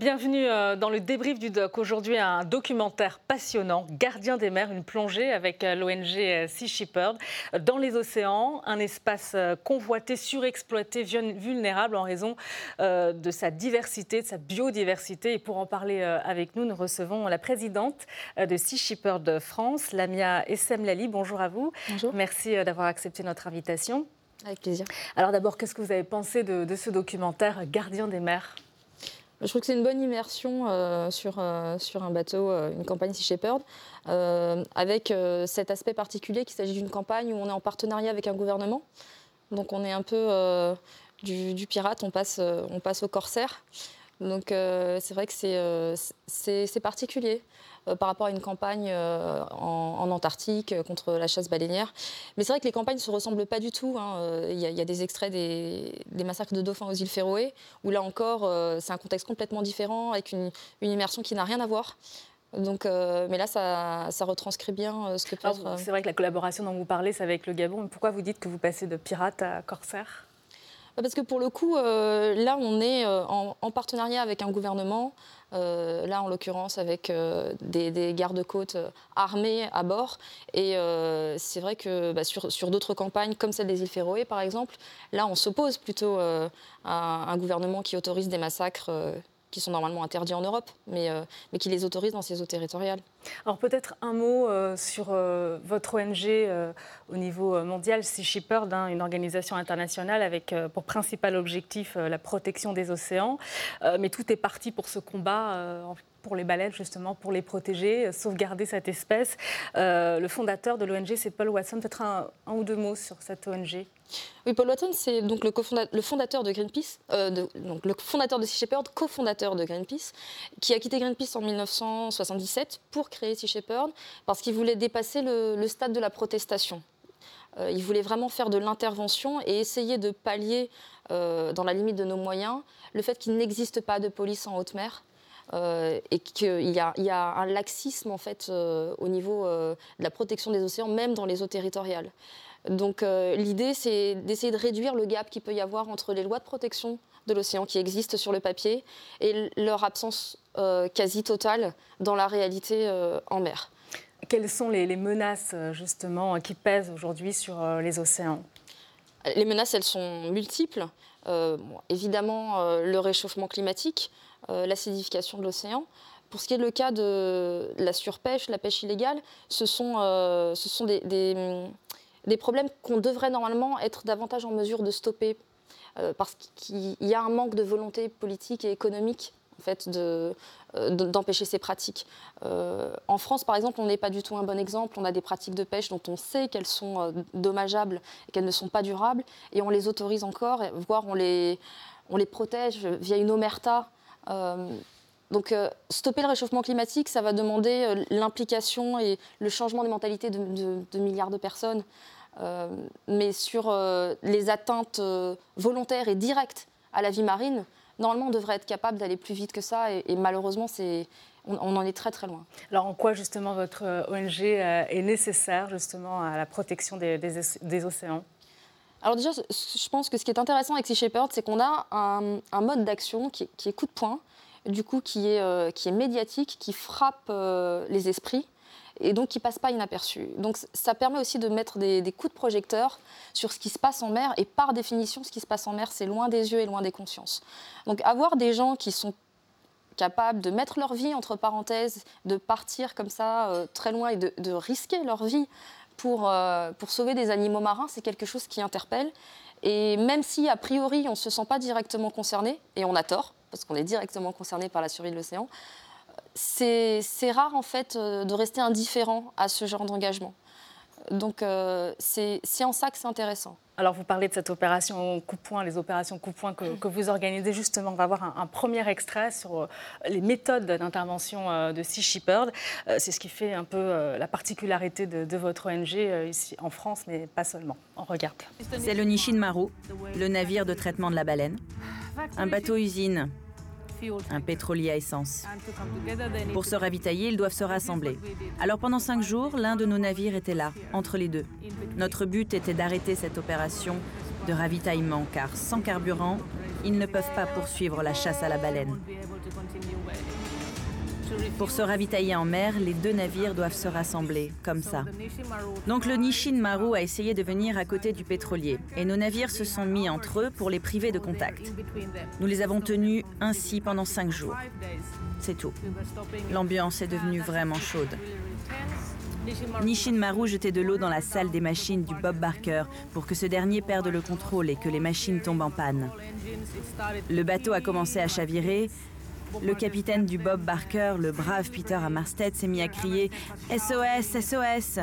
Bienvenue euh, dans le débrief du doc. Aujourd'hui, un documentaire passionnant, Gardien des mers, une plongée avec euh, l'ONG euh, Sea Shepherd dans les océans, un espace convoité, surexploité, vulnérable en raison de sa diversité, de sa biodiversité. Et pour en parler avec nous, nous recevons la présidente de Sea Shepherd France, Lamia Essemlali. Bonjour à vous. Bonjour. Merci d'avoir accepté notre invitation. Avec plaisir. Alors d'abord, qu'est-ce que vous avez pensé de, de ce documentaire Gardien des mers? Je trouve que c'est une bonne immersion euh, sur, euh, sur un bateau, euh, une campagne Sea Shepherd, avec cet aspect particulier qu'il s'agit d'une campagne où on est en partenariat avec un gouvernement. Donc on est un peu du, pirate, on passe, on passe au corsaire. Donc c'est vrai que c'est particulier. Euh, par rapport à une campagne euh, en, Antarctique euh, contre la chasse baleinière. Mais c'est vrai que les campagnes ne se ressemblent pas du tout. Hein. Il, y a, des extraits des, massacres de dauphins aux îles Féroé, où là encore, c'est un contexte complètement différent, avec une, immersion qui n'a rien à voir. Donc, mais là, ça, retranscrit bien ce que peut être. C'est vrai que la collaboration dont vous parlez, c'est avec le Gabon. Mais pourquoi vous dites que vous passez de pirate à corsaire? Parce que pour le coup, là, on est en, partenariat avec un gouvernement, euh, là en l'occurrence avec euh, des, gardes-côtes euh, armés à bord. Et c'est vrai que bah, sur, d'autres campagnes, comme celle des îles Féroé par exemple, là on s'oppose plutôt à un gouvernement qui autorise des massacres qui sont normalement interdits en Europe, mais, euh, qui les autorisent dans ces eaux territoriales. Alors peut-être un mot euh, sur euh, votre ONG au niveau mondial, Sea Shepherd, hein, une organisation internationale avec pour principal objectif la protection des océans. mais tout est parti pour ce combat pour les baleines, justement, pour les protéger, sauvegarder cette espèce. le fondateur de l'ONG, c'est Paul Watson. Peut-être un, ou deux mots sur cette ONG oui, Paul Watson, c'est donc le, fondateur de Greenpeace, euh, donc le fondateur de Sea Shepherd, cofondateur de Greenpeace, qui a quitté Greenpeace en 1977 pour créer Sea Shepherd, parce qu'il voulait dépasser le, stade de la protestation. Euh, il voulait vraiment faire de l'intervention et essayer de pallier, euh, dans la limite de nos moyens, le fait qu'il n'existe pas de police en haute mer. Et qu'il y, y, a un laxisme en fait au niveau de la protection des océans, même dans les eaux territoriales. Donc euh, l'idée, c'est d'essayer de réduire le gap qu'il peut y avoir entre les lois de protection de l'océan qui existent sur le papier et leur absence euh, quasi totale dans la réalité euh, en mer. Quelles sont les, menaces justement qui pèsent aujourd'hui sur les océans? Les menaces, elles sont multiples. évidemment, le réchauffement climatique, l'acidification de l'océan. Pour ce qui est le cas de la surpêche, la pêche illégale, ce sont, ce sont des, des problèmes qu'on devrait normalement être davantage en mesure de stopper euh, parce qu'il y a un manque de volonté politique et économique en fait, euh, d'empêcher ces pratiques. Euh, en France, par exemple, on n'est pas du tout un bon exemple. On a des pratiques de pêche dont on sait qu'elles sont dommageables et qu'elles ne sont pas durables, et on les autorise encore, voire on les, on les protège via une omerta. Donc, stopper le réchauffement climatique, ça va demander l'implication et le changement des mentalités de milliards de personnes. Euh, mais sur euh, les atteintes euh, volontaires et directes à la vie marine, normalement, on devrait être capable d'aller plus vite que ça. Et, malheureusement, c'est, on, en est très très loin. Alors, en quoi justement votre ONG est nécessaire justement à la protection des, océans? Alors déjà, je pense que ce qui est intéressant avec Sea Shepherd, c'est qu'on a un, mode d'action qui, est coup de poing, du coup qui est, qui est médiatique, qui frappe les esprits et donc qui passe pas inaperçu. Donc ça permet aussi de mettre des, coups de projecteur sur ce qui se passe en mer, et par définition, ce qui se passe en mer, c'est loin des yeux et loin des consciences. Donc avoir des gens qui sont capables de mettre leur vie entre parenthèses, de partir comme ça euh, très loin et de, risquer leur vie pour, euh, pour sauver des animaux marins, c'est quelque chose qui interpelle. Et même si, a priori, on ne se sent pas directement concerné, et on a tort, parce qu'on est directement concerné par la survie de l'océan, c'est rare en fait euh, de rester indifférent à ce genre d'engagement. Donc euh, c'est en ça que c'est intéressant. Alors vous parlez de cette opération coup-point, les opérations coup-point que, vous organisez justement. On va avoir un, premier extrait sur euh, les méthodes d'intervention de Sea Shepherd. C'est ce qui fait un peu la particularité de, votre ONG ici en France, mais pas seulement. On regarde. C'est le Nishin Maru, le navire de traitement de la baleine. Un bateau-usine un pétrolier à essence. Pour se ravitailler, ils doivent se rassembler. Alors pendant cinq jours, l'un de nos navires était là, entre les deux. Notre but était d'arrêter cette opération de ravitaillement, car sans carburant, ils ne peuvent pas poursuivre la chasse à la baleine. Pour se ravitailler en mer, les deux navires doivent se rassembler, comme ça. Donc le Nishin Maru a essayé de venir à côté du pétrolier, et nos navires se sont mis entre eux pour les priver de contact. Nous les avons tenus ainsi pendant cinq jours. C'est tout. L'ambiance est devenue vraiment chaude. Nishin Maru jetait de l'eau dans la salle des machines du Bob Barker pour que ce dernier perde le contrôle et que les machines tombent en panne. Le bateau a commencé à chavirer, le capitaine du Bob Barker, le brave Peter Amarsted, s'est mis à crier SOS, SOS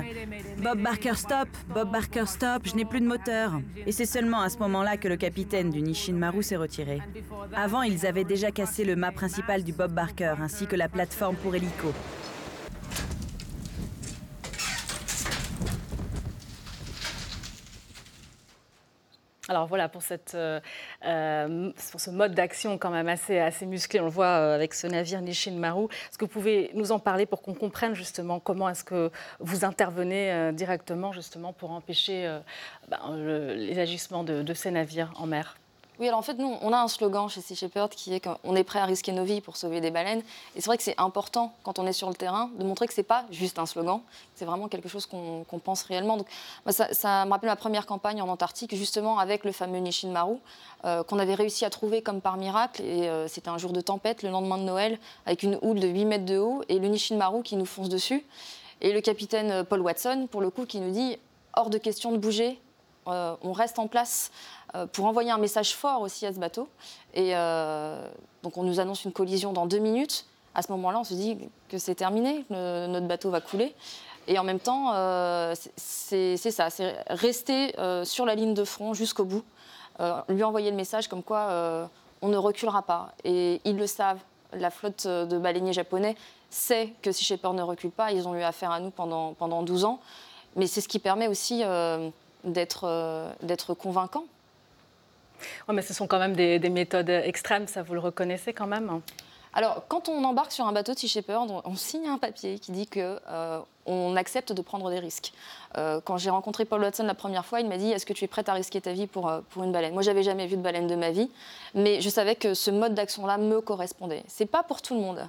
Bob Barker, stop Bob Barker, stop Je n'ai plus de moteur Et c'est seulement à ce moment-là que le capitaine du Nishin Maru s'est retiré. Avant, ils avaient déjà cassé le mât principal du Bob Barker ainsi que la plateforme pour hélico. Alors voilà, euh, euh, pour ce mode d'action quand même assez, assez musclé, on le voit euh, avec ce navire Nishin Maru. Est-ce que vous pouvez nous en parler pour qu'on comprenne justement comment est-ce que vous intervenez directement justement pour empêcher ben, les agissements de ces navires en mer? Oui, alors en fait, nous, on a un slogan chez Sea Shepherd qui est qu'on est prêt à risquer nos vies pour sauver des baleines. Et c'est vrai que c'est important, quand on est sur le terrain, de montrer que ce n'est pas juste un slogan, c'est vraiment quelque chose qu'on pense réellement. Donc, ça, me rappelle ma première campagne en Antarctique, justement avec le fameux Nishin Maru, euh, qu'on avait réussi à trouver comme par miracle. Et euh, c'était un jour de tempête, le lendemain de Noël, avec une houle de 8 mètres de haut, et le Nishin Maru qui nous fonce dessus. Et le capitaine euh, Paul Watson, pour le coup, qui nous dit hors de question de bouger, on reste en place euh, pour envoyer un message fort aussi à ce bateau. Et euh, donc on nous annonce une collision dans deux minutes. À ce moment-là, on se dit que c'est terminé, notre bateau va couler. Et en même temps, euh, c'est ça, c'est rester sur la ligne de front jusqu'au bout, lui envoyer le message comme quoi on ne reculera pas. Et ils le savent, la flotte de baleiniers japonais sait que si Shepard ne recule pas, ils ont eu affaire à nous pendant, pendant 12 ans. Mais c'est ce qui permet aussi d'être convaincant oui, mais ce sont quand même des, méthodes extrêmes, ça vous le reconnaissez quand même alors, quand on embarque sur un bateau de Sea Shepherd, on, signe un papier qui dit que euh, on accepte de prendre des risques. Euh, quand j'ai rencontré Paul Watson la première fois, il m'a dit Est-ce que tu es prête à risquer ta vie pour, euh, pour une baleine? Moi, j'avais jamais vu de baleine de ma vie, mais je savais que ce mode d'action-là me correspondait. C'est pas pour tout le monde.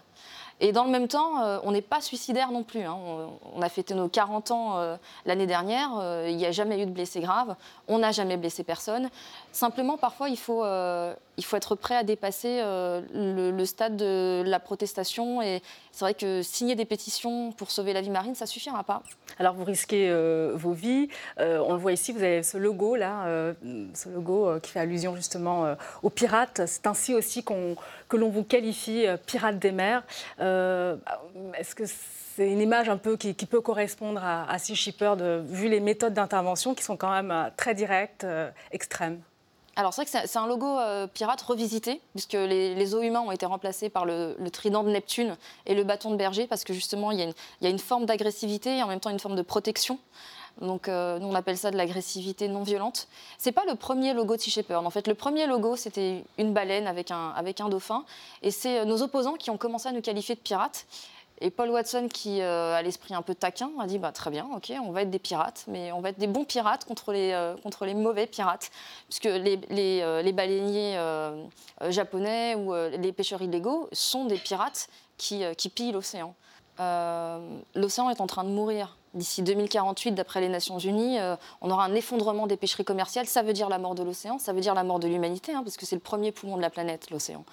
Et dans le même temps, euh, on n'est pas suicidaire non plus. Hein. On, a fêté nos 40 ans euh, l'année dernière. Euh, il n'y a jamais eu de blessés graves. On n'a jamais blessé personne. Simplement, parfois, il faut, il faut être prêt à dépasser le, stade de la protestation. Et c'est vrai que signer des pétitions pour sauver la vie marine, ça suffira pas. Alors, vous risquez vos vies. on le voit ici, vous avez ce logo là, ce logo qui fait allusion justement aux pirates. C'est ainsi aussi que l'on vous qualifie euh, pirate des mers. Euh, est-ce que c'est une image un peu qui, peut correspondre à, Sea Shepherd, vu les méthodes d'intervention qui sont quand même euh, très directes, extrêmes? Alors c'est vrai que c'est un logo pirate revisité, puisque les, eaux humains ont été remplacés par le, trident de Neptune et le bâton de berger, parce que justement il y il y a une forme d'agressivité et en même temps une forme de protection. Donc, euh, nous, on appelle ça de l'agressivité non violente. C'est pas le premier logo de Sea Shepherd. En fait, le premier logo, c'était une baleine avec un, avec un dauphin. Et c'est euh, nos opposants qui ont commencé à nous qualifier de pirates. Et Paul Watson, qui euh, a l'esprit un peu taquin, a dit bah, très bien, ok, on va être des pirates, mais on va être des bons pirates contre les, contre les mauvais pirates. Puisque les, les, les baleiniers japonais ou les pêcheurs illégaux sont des pirates qui, qui pillent l'océan. l'océan est en train de mourir D'ici 2048, d'après les Nations Unies, euh, on aura un effondrement des pêcheries commerciales. Ça veut dire la mort de l'océan, ça veut dire la mort de l'humanité, hein, parce que c'est le premier poumon de la planète, l'océan.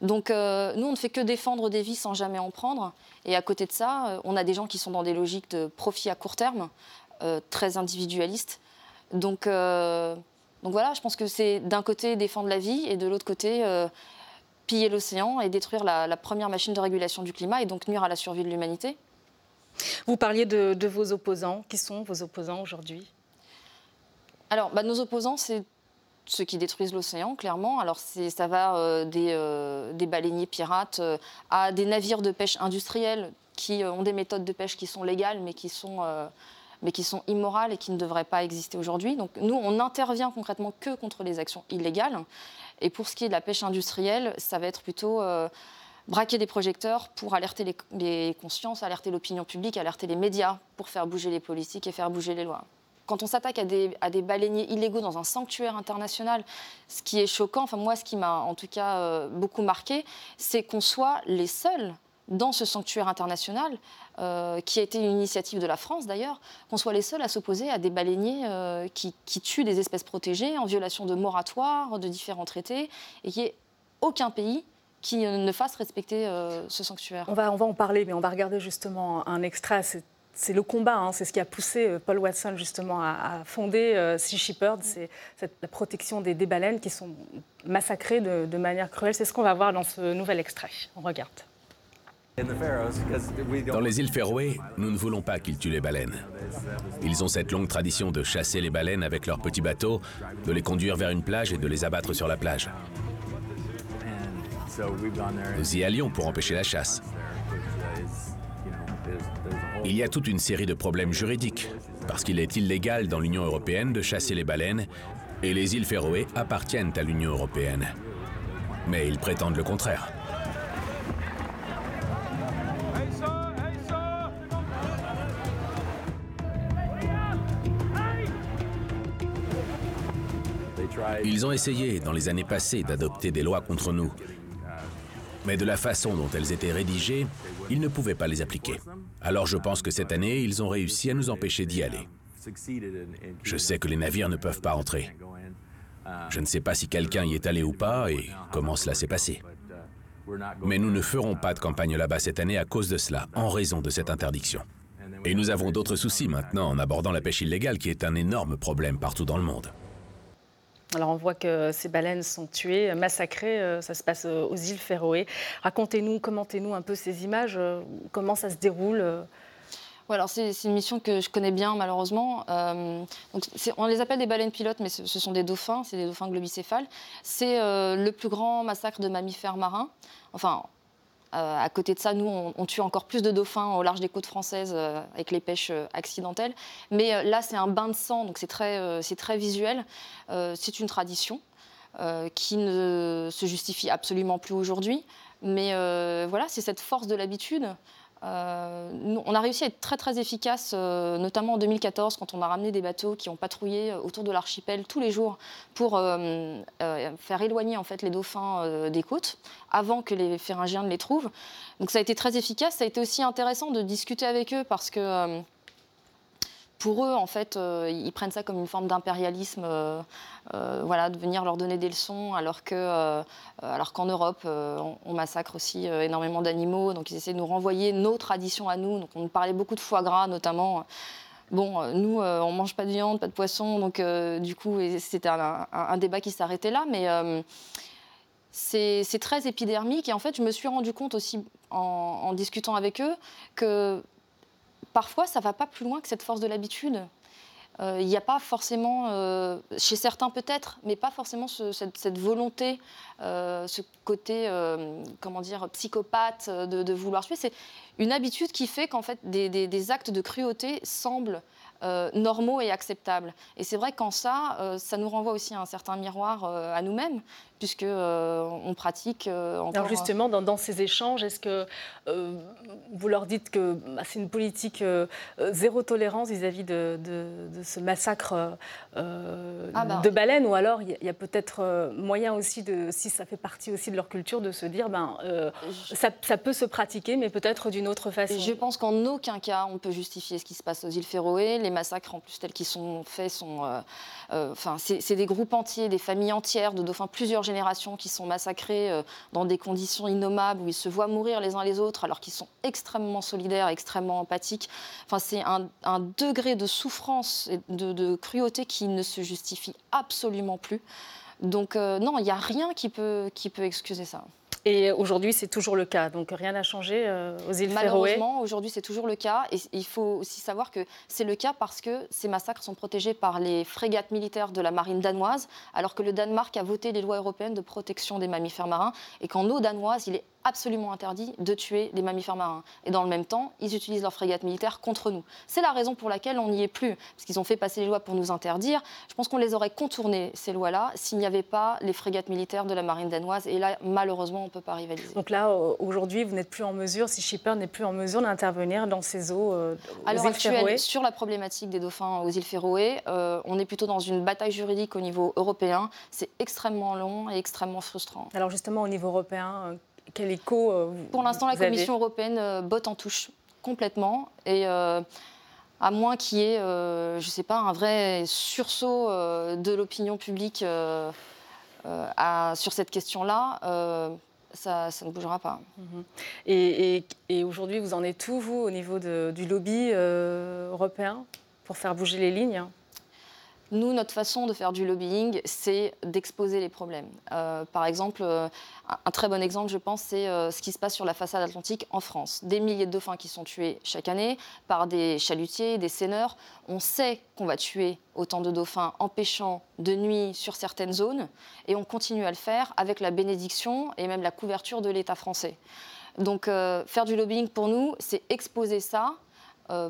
Donc euh, nous, on ne fait que défendre des vies sans jamais en prendre. Et à côté de ça, euh, on a des gens qui sont dans des logiques de profit à court terme, très individualistes. Donc, donc voilà, je pense que c'est d'un côté défendre la vie et de l'autre côté piller l'océan et détruire la première machine de régulation du climat et donc nuire à la survie de l'humanité. Vous parliez de, vos opposants. Qui sont vos opposants aujourd'hui? Alors, bah, nos opposants, c'est ceux qui détruisent l'océan, clairement. Alors, ça va euh, euh, des, baleiniers pirates euh, à des navires de pêche industriels qui ont des méthodes de pêche qui sont légales, mais qui sont, mais qui sont immorales et qui ne devraient pas exister aujourd'hui. Donc, nous, on n'intervient concrètement que contre les actions illégales. Et pour ce qui est de la pêche industrielle, ça va être plutôt braquer des projecteurs pour alerter les, consciences, alerter l'opinion publique, alerter les médias, pour faire bouger les politiques et faire bouger les lois. Quand on s'attaque à des, à des, baleiniers illégaux dans un sanctuaire international, ce qui est choquant, enfin moi ce qui m'a en tout cas euh, beaucoup marqué, c'est qu'on soit les seuls dans ce sanctuaire international, euh, qui a été une initiative de la France d'ailleurs, qu'on soit les seuls à s'opposer à des baleiniers euh, qui, qui, tuent des espèces protégées en violation de moratoires, de différents traités, et qu'il n'y ait aucun pays qui ne fasse respecter ce sanctuaire. On va, on va en parler, mais on va regarder justement un extrait c'est le combat, hein. c'est ce qui a poussé euh, Paul Watson justement à, fonder euh, Sea Shepherd, c'est la protection des, baleines qui sont massacrées de, manière cruelle. C'est ce qu'on va voir dans ce nouvel extrait. On regarde. Dans les îles Féroé, nous ne voulons pas qu'ils tuent les baleines. Ils ont cette longue tradition de chasser les baleines avec leurs petits bateaux, de les conduire vers une plage et de les abattre sur la plage. Nous y allions pour empêcher la chasse. Il y a toute une série de problèmes juridiques, parce qu'il est illégal dans l'Union européenne de chasser les baleines, et les îles Féroé appartiennent à l'Union européenne. Mais ils prétendent le contraire. Ils ont essayé, dans les années passées, d'adopter des lois contre nous. Mais de la façon dont elles étaient rédigées, ils ne pouvaient pas les appliquer. Alors je pense que cette année, ils ont réussi à nous empêcher d'y aller. Je sais que les navires ne peuvent pas entrer. Je ne sais pas si quelqu'un y est allé ou pas et comment cela s'est passé. Mais nous ne ferons pas de campagne là-bas cette année à cause de cela, en raison de cette interdiction. Et nous avons d'autres soucis maintenant en abordant la pêche illégale qui est un énorme problème partout dans le monde. Alors on voit que ces baleines sont tuées, massacrées, euh, ça se passe euh, aux îles Féroé. Racontez-nous, commentez-nous un peu ces images, euh, comment ça se déroule alors c'est une mission que je connais bien malheureusement. donc on les appelle des baleines pilotes, mais ce, sont des dauphins, c'est des dauphins globicéphales. C'est le plus grand massacre de mammifères marins. Enfin, euh, à côté de ça, nous, on, tue encore plus de dauphins au large des côtes françaises euh, avec les pêches euh, accidentelles. Mais là, c'est un bain de sang, donc c'est très, très visuel. c'est une tradition qui ne se justifie absolument plus aujourd'hui. Mais voilà, c'est cette force de l'habitude euh, on a réussi à être très très efficace, euh, notamment en 2014 quand on a ramené des bateaux qui ont patrouillé euh, autour de l'archipel tous les jours pour faire éloigner en fait les dauphins des côtes avant que les Féringiens ne les trouvent. Donc ça a été très efficace. Ça a été aussi intéressant de discuter avec eux parce que pour eux, en fait, euh, ils prennent ça comme une forme d'impérialisme, euh, euh, voilà, de venir leur donner des leçons, alors que, alors qu'en Europe, on, massacre aussi énormément d'animaux, donc ils essaient de nous renvoyer nos traditions à nous. Donc on parlait beaucoup de foie gras, notamment. Bon, nous, on mange pas de viande, pas de poisson, donc du coup, c'était un, débat qui s'arrêtait là, mais c'est très épidermique. Et en fait, je me suis rendu compte aussi en discutant avec eux que parfois, ça va pas plus loin que cette force de l'habitude. Euh, il n'y a pas forcément, euh, chez certains peut-être, mais pas forcément cette, volonté, euh, ce côté, comment dire, psychopathe de, vouloir tuer. C'est une habitude qui fait qu'en fait, des, actes de cruauté semblent normaux et acceptables. Et c'est vrai qu'en ça, ça nous renvoie aussi à un certain miroir à nous-mêmes, puisque on pratique encore... Alors justement, dans, ces échanges, est-ce que vous leur dites que bah, c'est une politique zéro tolérance vis-à-vis de, ce massacre ah bah. de baleines, ou alors il y a, peut-être moyen aussi de, si ça fait partie aussi de leur culture, de se dire, ben, ça, ça, peut se pratiquer, mais peut-être d'une autre façon? Je pense qu'en aucun cas on peut justifier ce qui se passe aux îles Féroé. Les massacres, en plus tels qu'ils sont faits, sont, enfin, c'est des groupes entiers, des familles entières de dauphins, plusieurs générations qui sont massacrées euh, dans des conditions innommables, où ils se voient mourir les uns les autres, alors qu'ils sont extrêmement solidaires, extrêmement empathiques. Enfin, c'est un, degré de souffrance et de, cruauté qui ne se justifie absolument plus. Donc euh, non, il n'y a rien qui peut, qui peut excuser ça. Et aujourd'hui, c'est toujours le cas. Donc rien n'a changé euh, aux îles. Malheureusement, aujourd'hui, c'est toujours le cas. Et il faut aussi savoir que c'est le cas parce que ces massacres sont protégés par les frégates militaires de la marine danoise, alors que le Danemark a voté les lois européennes de protection des mammifères marins et qu'en eau danoise, il est absolument interdit de tuer les mammifères marins. Et dans le même temps, ils utilisent leurs frégates militaires contre nous. C'est la raison pour laquelle on n'y est plus, parce qu'ils ont fait passer les lois pour nous interdire. Je pense qu'on les aurait contournées, ces lois-là, s'il n'y avait pas les frégates militaires de la marine danoise. Et là, malheureusement, on ne peut pas rivaliser. Donc là, aujourd'hui, vous n'êtes plus en mesure, si Shipper n'est plus en mesure d'intervenir dans ces eaux euh, À l'heure actuelle, sur la problématique des dauphins aux îles Féroé, euh, on est plutôt dans une bataille juridique au niveau européen. C'est extrêmement long et extrêmement frustrant. Alors justement, au niveau européen, euh, quel écho euh, Pour l'instant, la Commission européenne euh, botte en touche complètement. Et euh, à moins qu'il y ait, je ne sais pas, un vrai sursaut de l'opinion publique sur cette question-là, ça, ne bougera pas. Mhm. Et, aujourd'hui, vous en êtes où, vous, au niveau du lobby européen, pour faire bouger les lignes? Nous, notre façon de faire du lobbying, c'est d'exposer les problèmes. Euh, par exemple, euh, un très bon exemple, je pense, c'est euh, ce qui se passe sur la façade atlantique en France. Des milliers de dauphins qui sont tués chaque année par des chalutiers, des seineurs. On sait qu'on va tuer autant de dauphins en pêchant de nuit sur certaines zones, et on continue à le faire avec la bénédiction et même la couverture de l'État français. Donc, faire du lobbying pour nous, c'est exposer ça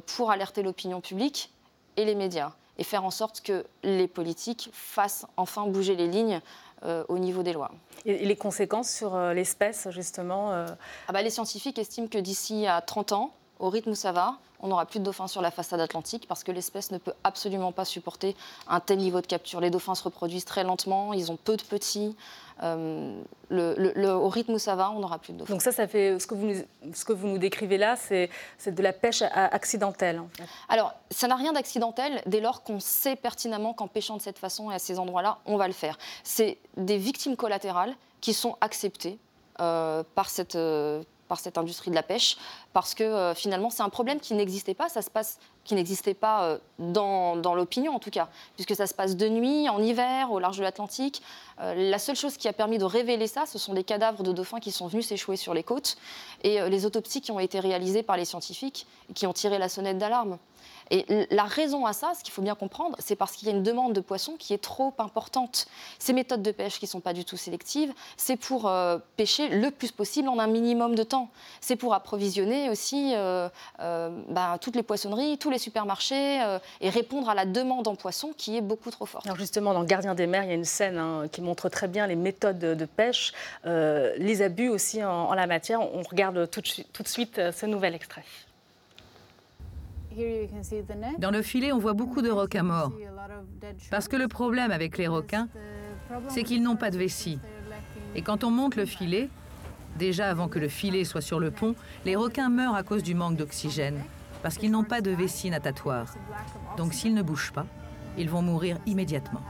pour alerter l'opinion publique et les médias et faire en sorte que les politiques fassent enfin bouger les lignes euh, au niveau des lois. Et les conséquences sur euh, l'espèce, justement euh ah bah, Les scientifiques estiment que d'ici à 30 ans, au rythme où ça va, on n'aura plus de dauphins sur la façade atlantique parce que l'espèce ne peut absolument pas supporter un tel niveau de capture. Les dauphins se reproduisent très lentement, ils ont peu de petits. Euh, le, au rythme où ça va, on n'aura plus de dauphins. Donc ça, ça fait ce que vous nous, ce que vous nous décrivez là, c'est de la pêche accidentelle. En fait. Alors, ça n'a rien d'accidentel dès lors qu'on sait pertinemment qu'en pêchant de cette façon et à ces endroits-là, on va le faire. C'est des victimes collatérales qui sont acceptées euh, par cette euh, par cette industrie de la pêche, parce que euh, finalement c'est un problème qui n'existait pas, ça se passe, qui n'existait pas euh, dans, dans l'opinion en tout cas, puisque ça se passe de nuit, en hiver, au large de l'Atlantique. Euh, la seule chose qui a permis de révéler ça, ce sont des cadavres de dauphins qui sont venus s'échouer sur les côtes et les autopsies qui ont été réalisées par les scientifiques qui ont tiré la sonnette d'alarme. Et la raison à ça, ce qu'il faut bien comprendre, c'est parce qu'il y a une demande de poissons qui est trop importante. Ces méthodes de pêche qui ne sont pas du tout sélectives, c'est pour pêcher le plus possible en un minimum de temps. C'est pour approvisionner aussi euh, euh, bah, toutes les poissonneries, tous les supermarchés et répondre à la demande en poissons qui est beaucoup trop forte. Alors justement, dans Gardien des mers, il y a une scène hein, qui montre très bien les méthodes de, pêche, les abus aussi en, la matière. On regarde tout tout de suite ce nouvel extrait. Dans le filet, on voit beaucoup de requins morts. Parce que le problème avec les requins, c'est qu'ils n'ont pas de vessie. Et quand on monte le filet, déjà avant que le filet soit sur le pont, les requins meurent à cause du manque d'oxygène, parce qu'ils n'ont pas de vessie natatoire. Donc s'ils ne bougent pas, ils vont mourir immédiatement.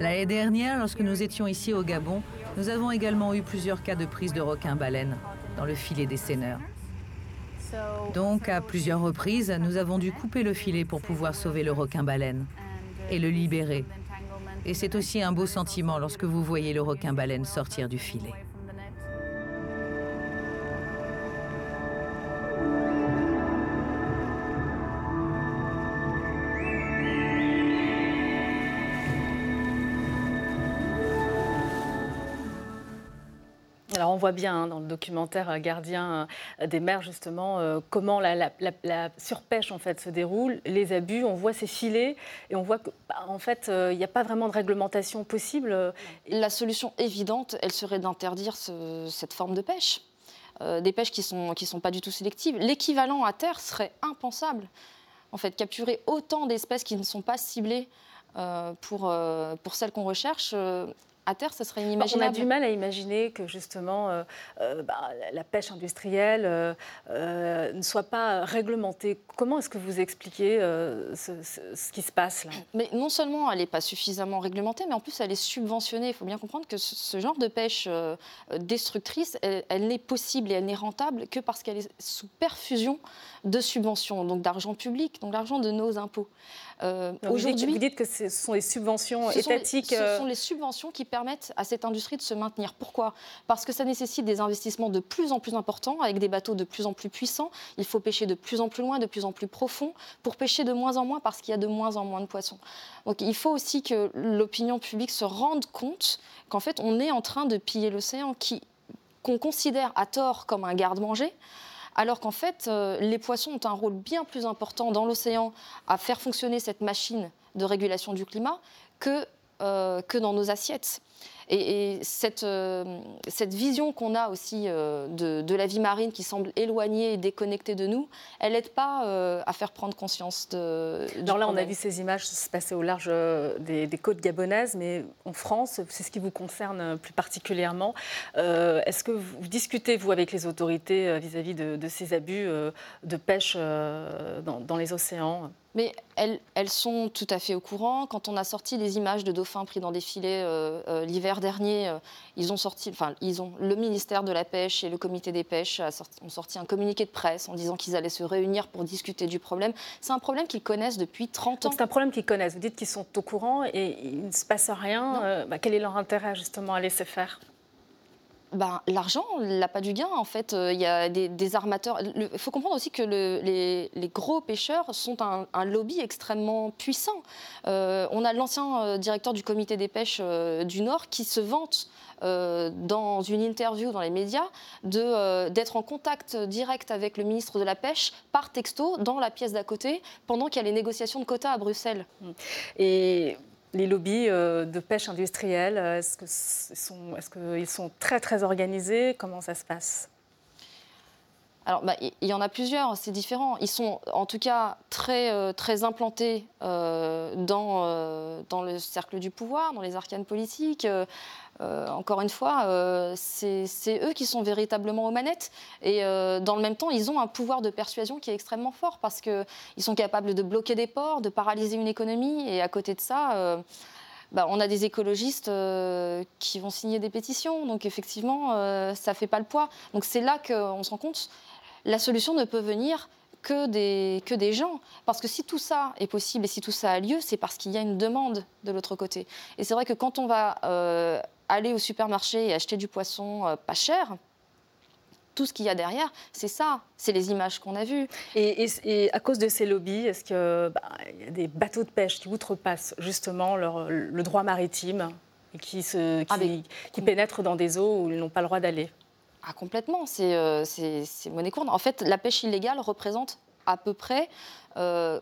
L'année dernière, lorsque nous étions ici au Gabon, nous avons également eu plusieurs cas de prise de requins-baleines dans le filet des seineurs. Donc, à plusieurs reprises, nous avons dû couper le filet pour pouvoir sauver le requin-baleine et le libérer. Et c'est aussi un beau sentiment lorsque vous voyez le requin-baleine sortir du filet. On voit bien hein, dans le documentaire euh, Gardien euh, des mers justement euh, comment la, surpêche en fait se déroule, les abus. On voit ces filets et on voit qu'en bah, en fait il n'y a pas vraiment de réglementation possible. La solution évidente, elle serait d'interdire cette forme de pêche. des pêches qui ne sont, qui sont pas du tout sélectives. L'équivalent à terre serait impensable. En fait, capturer autant d'espèces qui ne sont pas ciblées pour, pour celles qu'on recherche, à terre, ce serait inimaginable. On a du mal à imaginer que justement euh, euh, bah, la pêche industrielle euh, ne soit pas réglementée. Comment est-ce que vous expliquez ce, qui se passe là? Mais non seulement elle n'est pas suffisamment réglementée, mais en plus elle est subventionnée. Il faut bien comprendre que ce, genre de pêche destructrice, elle n'est possible et elle n'est rentable que parce qu'elle est sous perfusion de subventions, donc d'argent public, donc d'argent de nos impôts. Aujourd'hui, vous dites que ce sont les subventions étatiques. ce sont les subventions qui permettent à cette industrie de se maintenir. Pourquoi? Parce que ça nécessite des investissements de plus en plus importants, avec des bateaux de plus en plus puissants. Il faut pêcher de plus en plus loin, de plus en plus profond, pour pêcher de moins en moins, parce qu'il y a de moins en moins de poissons. Donc il faut aussi que l'opinion publique se rende compte qu'en fait, on est en train de piller l'océan, qu'on considère à tort comme un garde-manger alors qu'en fait, euh, les poissons ont un rôle bien plus important dans l'océan à faire fonctionner cette machine de régulation du climat que, euh, que dans nos assiettes. Et, cette, euh, cette, vision qu'on a aussi euh, de, la vie marine qui semble éloignée et déconnectée de nous, elle n'aide pas à faire prendre conscience de. Alors là, on a vu ces images se passer au large des, côtes gabonaises, mais en France, c'est ce qui vous concerne plus particulièrement. Est-ce que vous discutez, vous, avec les autorités vis-à-vis de, ces abus de pêche dans, dans les océans? Mais elles, elles, sont tout à fait au courant. Quand on a sorti les images de dauphins pris dans des filets euh, euh, l'hiver dernier, euh, ils ont sorti, enfin, ils ont, le ministère de la Pêche et le Comité des pêches ont sorti un communiqué de presse en disant qu'ils allaient se réunir pour discuter du problème. C'est un problème qu'ils connaissent depuis 30 ans. C'est un problème qu'ils connaissent. Vous dites qu'ils sont au courant et il ne se passe rien. Bah, quel est leur intérêt justement à laisser faire? Ben, l'argent, pas du gain. En fait, euh, il y a des, armateurs. Il faut comprendre aussi que les, gros pêcheurs sont un, lobby extrêmement puissant. Euh, on a l'ancien euh, directeur du comité des pêches du Nord qui se vante dans une interview dans les médias d'être en contact direct avec le ministre de la Pêche par texto dans la pièce d'à côté pendant qu'il y a les négociations de quotas à Bruxelles. Les lobbies euh, de pêche industrielle, euh, est-ce qu'ils sont, sont, très très organisés? Comment ça se passe? Alors, bah, il y en a plusieurs, c'est différent. Ils sont en tout cas très, euh, très implantés dans, dans le cercle du pouvoir, dans les arcanes politiques. Euh, encore une fois, euh, c'est eux qui sont véritablement aux manettes. Et euh, dans le même temps, ils ont un pouvoir de persuasion qui est extrêmement fort parce qu'ils sont capables de bloquer des ports, de paralyser une économie. Et à côté de ça, bah, on a des écologistes qui vont signer des pétitions. Donc effectivement, ça ne fait pas le poids. Donc c'est là qu'on se rend compte, la solution ne peut venir que des, que des gens. Parce que si tout ça est possible et si tout ça a lieu, c'est parce qu'il y a une demande de l'autre côté. Et c'est vrai que quand on va aller au supermarché et acheter du poisson euh, pas cher, tout ce qu'il y a derrière, c'est ça, c'est les images qu'on a vues. Et, à cause de ces lobbies, est-ce qu'il bah, y a des bateaux de pêche qui outrepassent justement le droit maritime et qui, se, qui, ah, pénètrent dans des eaux où ils n'ont pas le droit d'aller? Ah, Complètement, c'est euh, monnaie courante. En fait, la pêche illégale représente à peu près 40% euh,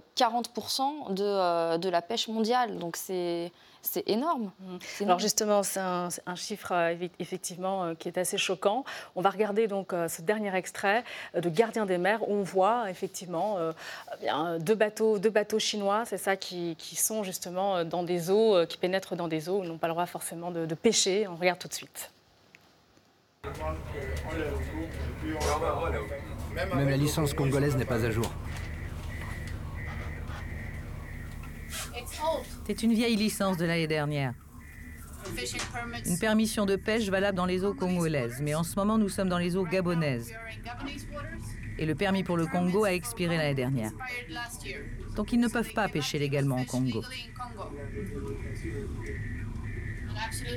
de, de, la pêche mondiale. Donc c'est c'est énorme. Mmh. Alors justement, c'est un, chiffre euh, effectivement euh, qui est assez choquant. On va regarder donc euh, ce dernier extrait de Gardien des mers où on voit effectivement deux bateaux, deux bateaux chinois, c'est ça, qui, sont justement dans des eaux, qui pénètrent dans des eaux où n'ont pas le droit forcément de, de pêcher. On regarde tout de suite. Même la licence congolaise n'est pas à jour. C'est une vieille licence de l'année dernière. Une permission de pêche valable dans les eaux congolaises, mais en ce moment nous sommes dans les eaux gabonaises. Et le permis pour le Congo a expiré l'année dernière. Donc ils ne peuvent pas pêcher légalement au Congo.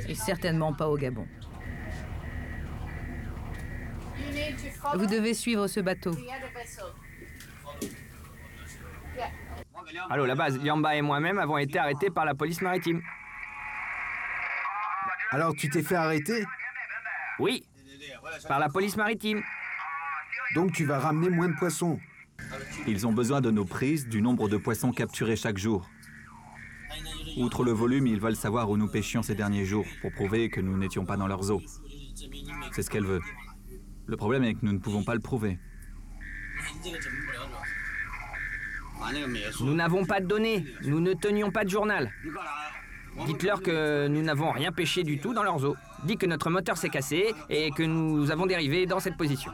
Et certainement pas au Gabon. Vous devez suivre ce bateau. Allô, la base, Yamba et moi-même avons été arrêtés par la police maritime. Alors tu t'es fait arrêter? Oui, par la police maritime. Donc tu vas ramener moins de poissons? Ils ont besoin de nos prises, du nombre de poissons capturés chaque jour. Outre le volume, ils veulent savoir où nous pêchions ces derniers jours pour prouver que nous n'étions pas dans leurs eaux. C'est ce qu'elle veut. Le problème est que nous ne pouvons pas le prouver. Nous n'avons pas de données, nous ne tenions pas de journal. Dites-leur que nous n'avons rien pêché du tout dans leurs eaux. Dites que notre moteur s'est cassé et que nous avons dérivé dans cette position.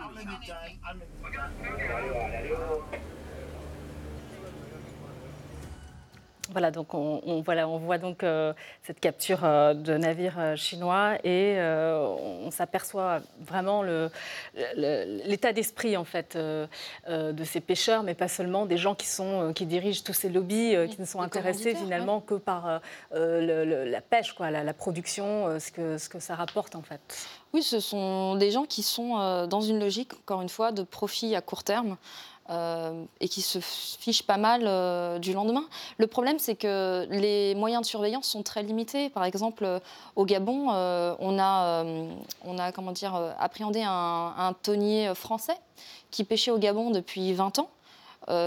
Voilà, donc on, voilà, on voit donc euh, cette capture euh, de navires euh, chinois et on s'aperçoit vraiment l'état d'esprit en fait de ces pêcheurs, mais pas seulement des gens qui sont qui dirigent tous ces lobbies, qui ne sont intéressés finalement que par la pêche, quoi, la, production, ce que ce que ça rapporte en fait. Oui, ce sont des gens qui sont dans une logique, encore une fois, de profit à court terme. Euh, et qui se fichent pas mal euh, du lendemain. Le problème, c'est que les moyens de surveillance sont très limités. Par exemple, euh, au Gabon, on a, on a comment dire, appréhendé un, un tonnier français qui pêchait au Gabon depuis 20 ans.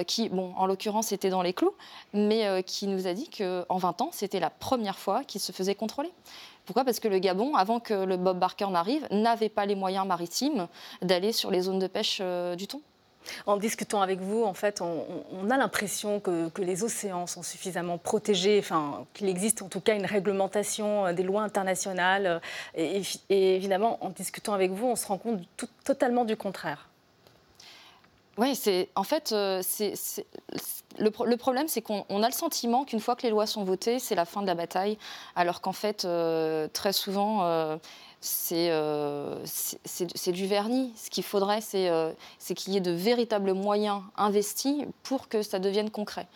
qui, bon, en l'occurrence, était dans les clous, mais qui nous a dit qu'en 20 ans, c'était la première fois qu'il se faisait contrôler. Pourquoi? Parce que le Gabon, avant que le Bob Barker n'arrive, n'avait pas les moyens maritimes d'aller sur les zones de pêche du thon. En discutant avec vous, en fait, on, a l'impression que, les océans sont suffisamment protégés, enfin, qu'il existe en tout cas une réglementation euh, des lois internationales. Euh, et, évidemment, en discutant avec vous, on se rend compte totalement du contraire. Oui, c'est en fait, euh, c'est, le, problème, c'est qu'on a le sentiment qu'une fois que les lois sont votées, c'est la fin de la bataille, alors qu'en fait, très souvent, euh, c'est du vernis. Ce qu'il faudrait, euh, c'est qu'il y ait de véritables moyens investis pour que ça devienne concret.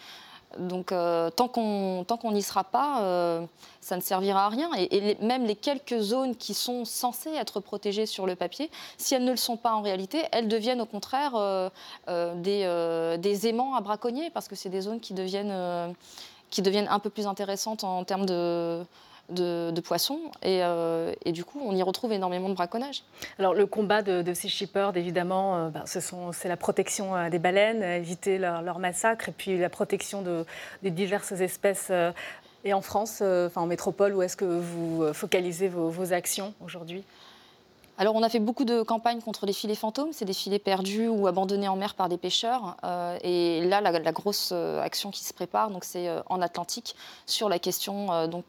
Donc, euh, tant qu'on n'y sera pas, ça ne servira à rien. Et, même les quelques zones qui sont censées être protégées sur le papier, si elles ne le sont pas en réalité, elles deviennent au contraire des, des, aimants à braconner, parce que c'est des zones qui deviennent un peu plus intéressantes en termes de de, poissons. Euh, et, du coup, on y retrouve énormément de braconnage. Alors, le combat de, ces shippers, évidemment, euh, ben, c'est la protection euh, des baleines, éviter leur, massacre, et puis la protection de, des diverses espèces. et en France, enfin en métropole, où est-ce que vous focalisez vos actions aujourd'hui? Alors, on a fait beaucoup de campagnes contre les filets fantômes. C'est des filets perdus ou abandonnés en mer par des pêcheurs. Euh, et là, la, grosse euh, action qui se prépare, c'est euh, en Atlantique, sur la question dont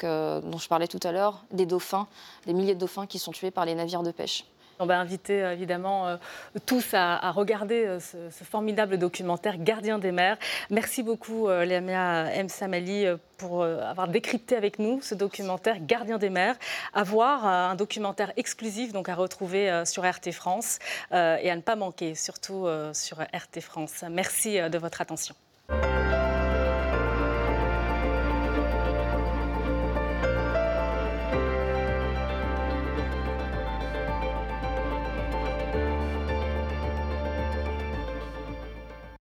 je parlais tout à l'heure, des dauphins, des milliers de dauphins qui sont tués par les navires de pêche. On va inviter euh, évidemment euh, tous à, regarder euh, ce, formidable documentaire Gardien des mers. Merci beaucoup Léamia M. Samali pour avoir décrypté avec nous ce documentaire Gardien des mers. À voir, un documentaire exclusif donc à retrouver sur RT France et à ne pas manquer, surtout sur RT France. Merci de votre attention.